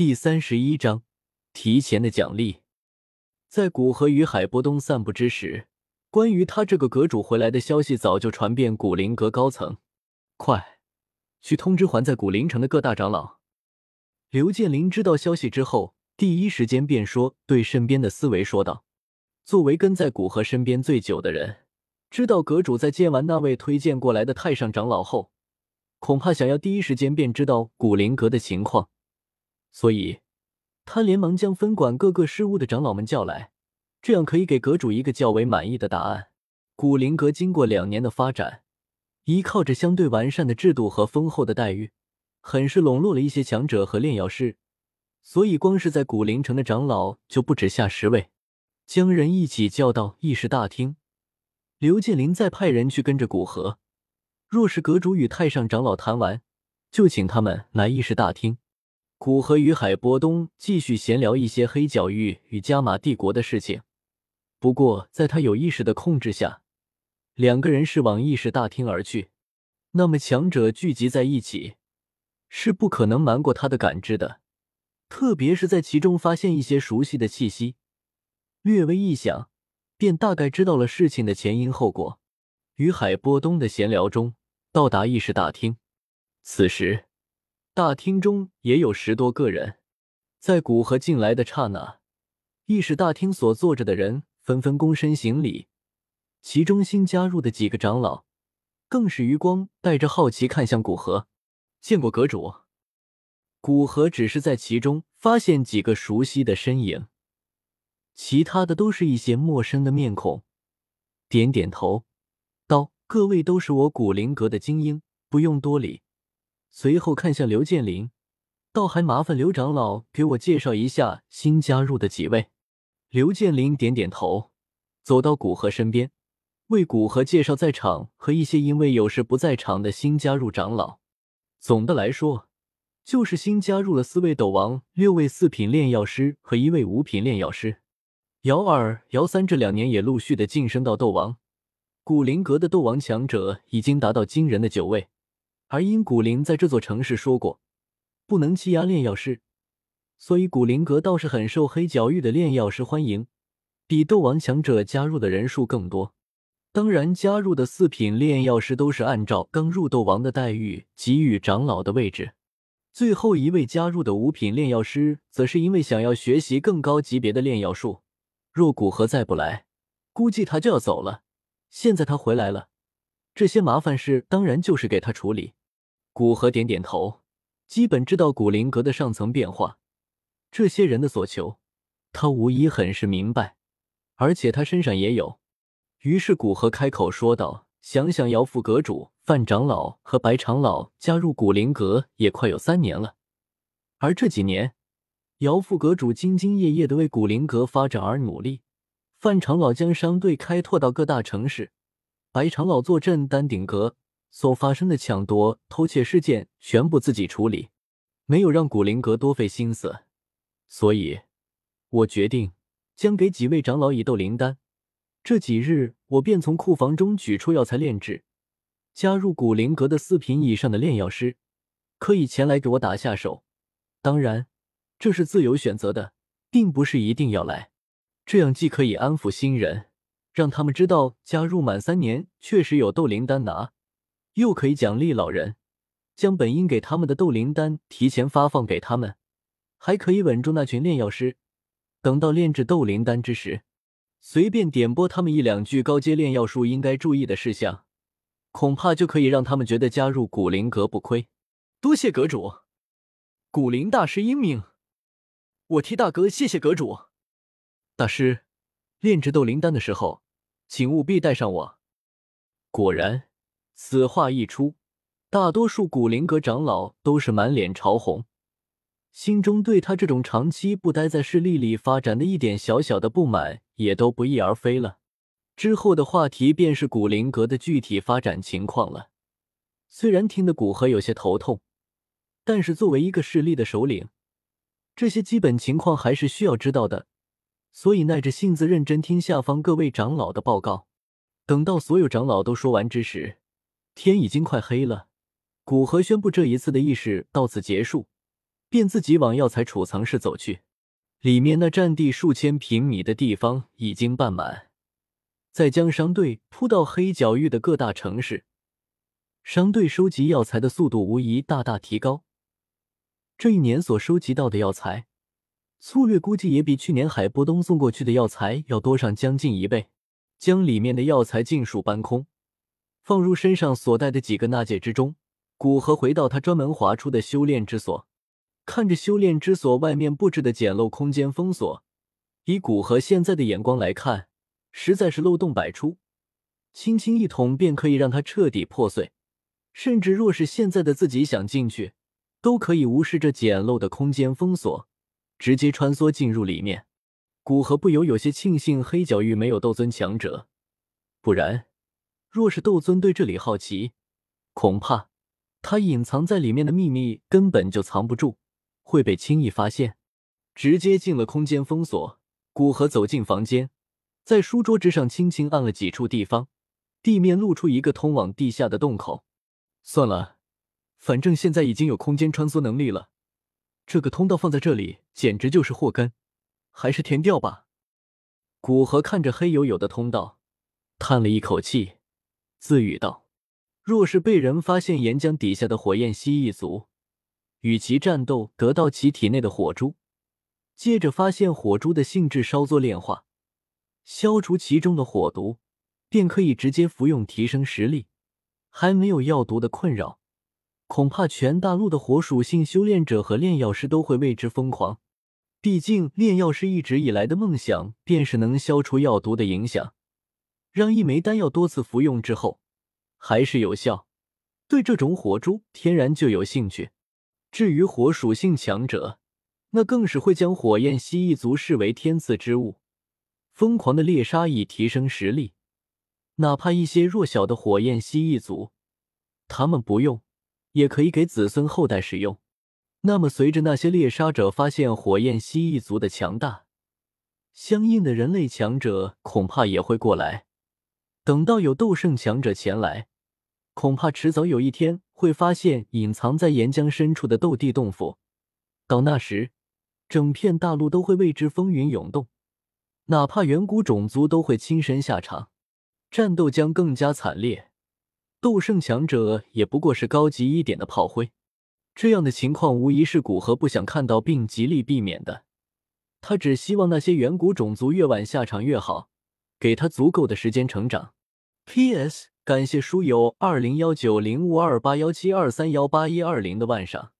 第三十一章提前的奖励。在古河与海波东散步之时，关于他这个阁主回来的消息早就传遍古灵阁高层。快，去通知还在古灵城的各大长老。刘建林知道消息之后，第一时间便说，对身边的思维说道：“作为跟在古河身边最久的人，知道阁主在见完那位推荐过来的太上长老后，恐怕想要第一时间便知道古灵阁的情况。”所以，他连忙将分管各个事务的长老们叫来，这样可以给阁主一个较为满意的答案。古灵阁经过两年的发展，依靠着相对完善的制度和丰厚的待遇，很是笼络了一些强者和炼药师。所以，光是在古灵城的长老就不止下十位。将人一起叫到议事大厅，刘建林再派人去跟着古河。若是阁主与太上长老谈完，就请他们来议事大厅。古河与海波东继续闲聊一些黑角域与加玛帝国的事情，不过在他有意识的控制下，两个人是往议事大厅而去。那么强者聚集在一起，是不可能瞒过他的感知的，特别是在其中发现一些熟悉的气息，略微一想，便大概知道了事情的前因后果。与海波东的闲聊中，到达议事大厅，此时。大厅中也有十多个人，在古河进来的刹那，议事大厅所坐着的人纷纷躬身行礼。其中新加入的几个长老，更是余光带着好奇看向古河。见过阁主。古河只是在其中发现几个熟悉的身影，其他的都是一些陌生的面孔。点点头，道：“各位都是我古灵阁的精英，不用多礼。”随后看向刘建林，倒还麻烦刘长老给我介绍一下新加入的几位。刘建林点点头，走到古河身边，为古河介绍在场和一些因为有事不在场的新加入长老。总的来说，就是新加入了四位斗王、六位四品炼药师和一位五品炼药师。姚二、姚三这两年也陆续的晋升到斗王，古灵阁的斗王强者已经达到惊人的九位。而因古灵在这座城市说过，不能欺压炼药师，所以古灵阁倒是很受黑角域的炼药师欢迎，比斗王强者加入的人数更多。当然，加入的四品炼药师都是按照刚入斗王的待遇给予长老的位置。最后一位加入的五品炼药师，则是因为想要学习更高级别的炼药术。若古河再不来，估计他就要走了。现在他回来了，这些麻烦事当然就是给他处理。古河点点头，基本知道古灵阁的上层变化，这些人的所求，他无疑很是明白，而且他身上也有。于是古河开口说道：“想想姚副阁主、范长老和白长老加入古灵阁也快有三年了，而这几年，姚副阁主兢兢业业的为古灵阁发展而努力，范长老将商队开拓到各大城市，白长老坐镇丹顶阁。”所发生的抢夺、偷窃事件全部自己处理，没有让古灵阁多费心思，所以，我决定将给几位长老以斗灵丹。这几日，我便从库房中取出药材炼制。加入古灵阁的四品以上的炼药师，可以前来给我打下手。当然，这是自由选择的，并不是一定要来。这样既可以安抚新人，让他们知道加入满三年确实有斗灵丹拿。又可以奖励老人，将本应给他们的斗灵丹提前发放给他们，还可以稳住那群炼药师。等到炼制斗灵丹之时，随便点拨他们一两句高阶炼药术应该注意的事项，恐怕就可以让他们觉得加入古灵阁不亏。多谢阁主，古灵大师英明，我替大哥谢谢阁主。大师，炼制斗灵丹的时候，请务必带上我。果然。此话一出，大多数古灵阁长老都是满脸潮红，心中对他这种长期不待在势力里发展的一点小小的不满也都不翼而飞了。之后的话题便是古灵阁的具体发展情况了。虽然听得古河有些头痛，但是作为一个势力的首领，这些基本情况还是需要知道的，所以耐着性子认真听下方各位长老的报告。等到所有长老都说完之时，天已经快黑了，古河宣布这一次的议事到此结束。便自己往药材储藏室走去。里面那占地数千平米的地方已经半满。再将商队铺到黑角域的各大城市，商队收集药材的速度无疑大大提高。这一年所收集到的药材，粗略估计也比去年海波东送过去的药材要多上将近一倍。将里面的药材尽数搬空，放入身上所带的几个纳戒之中。古河回到他专门划出的修炼之所，看着修炼之所外面布置的简陋空间封锁，以古河现在的眼光来看。实在是漏洞百出，轻轻一捅便可以让它彻底破碎。甚至若是现在的自己想进去，都可以无视这简陋的空间封锁，直接穿梭进入里面。古河不由有些庆幸黑角域没有斗尊强者，不然，若是斗尊对这里好奇，恐怕他隐藏在里面的秘密根本就藏不住，会被轻易发现。直接进了空间封锁，古河走进房间。在书桌之上轻轻按了几处地方，地面露出一个通往地下的洞口。算了，反正现在已经有空间穿梭能力了，这个通道放在这里简直就是祸根，还是填掉吧。古河看着黑黝黝的通道，叹了一口气，自语道：“若是被人发现岩浆底下的火焰蜥蜴族，与其战斗，得到其体内的火珠，接着发现火珠的性质稍作炼化。”消除其中的火毒，便可以直接服用提升实力，还没有药毒的困扰，恐怕全大陆的火属性修炼者和炼药师都会为之疯狂。毕竟炼药师一直以来的梦想便是能消除药毒的影响，让一枚丹药多次服用之后还是有效，对这种火珠天然就有兴趣。至于火属性强者，那更是会将火焰蜥蜴族视为天赐之物。疯狂的猎杀以提升实力，哪怕一些弱小的火焰蜥蜴族，他们不用也可以给子孙后代使用。那么，随着那些猎杀者发现火焰蜥蜴族的强大，相应的人类强者恐怕也会过来。等到有斗圣强者前来，恐怕迟早有一天会发现隐藏在岩浆深处的斗帝洞府。到那时，整片大陆都会为之风云涌动。哪怕远古种族都会亲身下场，战斗将更加惨烈。斗圣强者也不过是高级一点的炮灰，这样的情况无疑是古河不想看到并极力避免的。他只希望那些远古种族越晚下场越好，给他足够的时间成长。P.S. 感谢书友二零幺九零五二八幺七二三幺八一二零的万赏。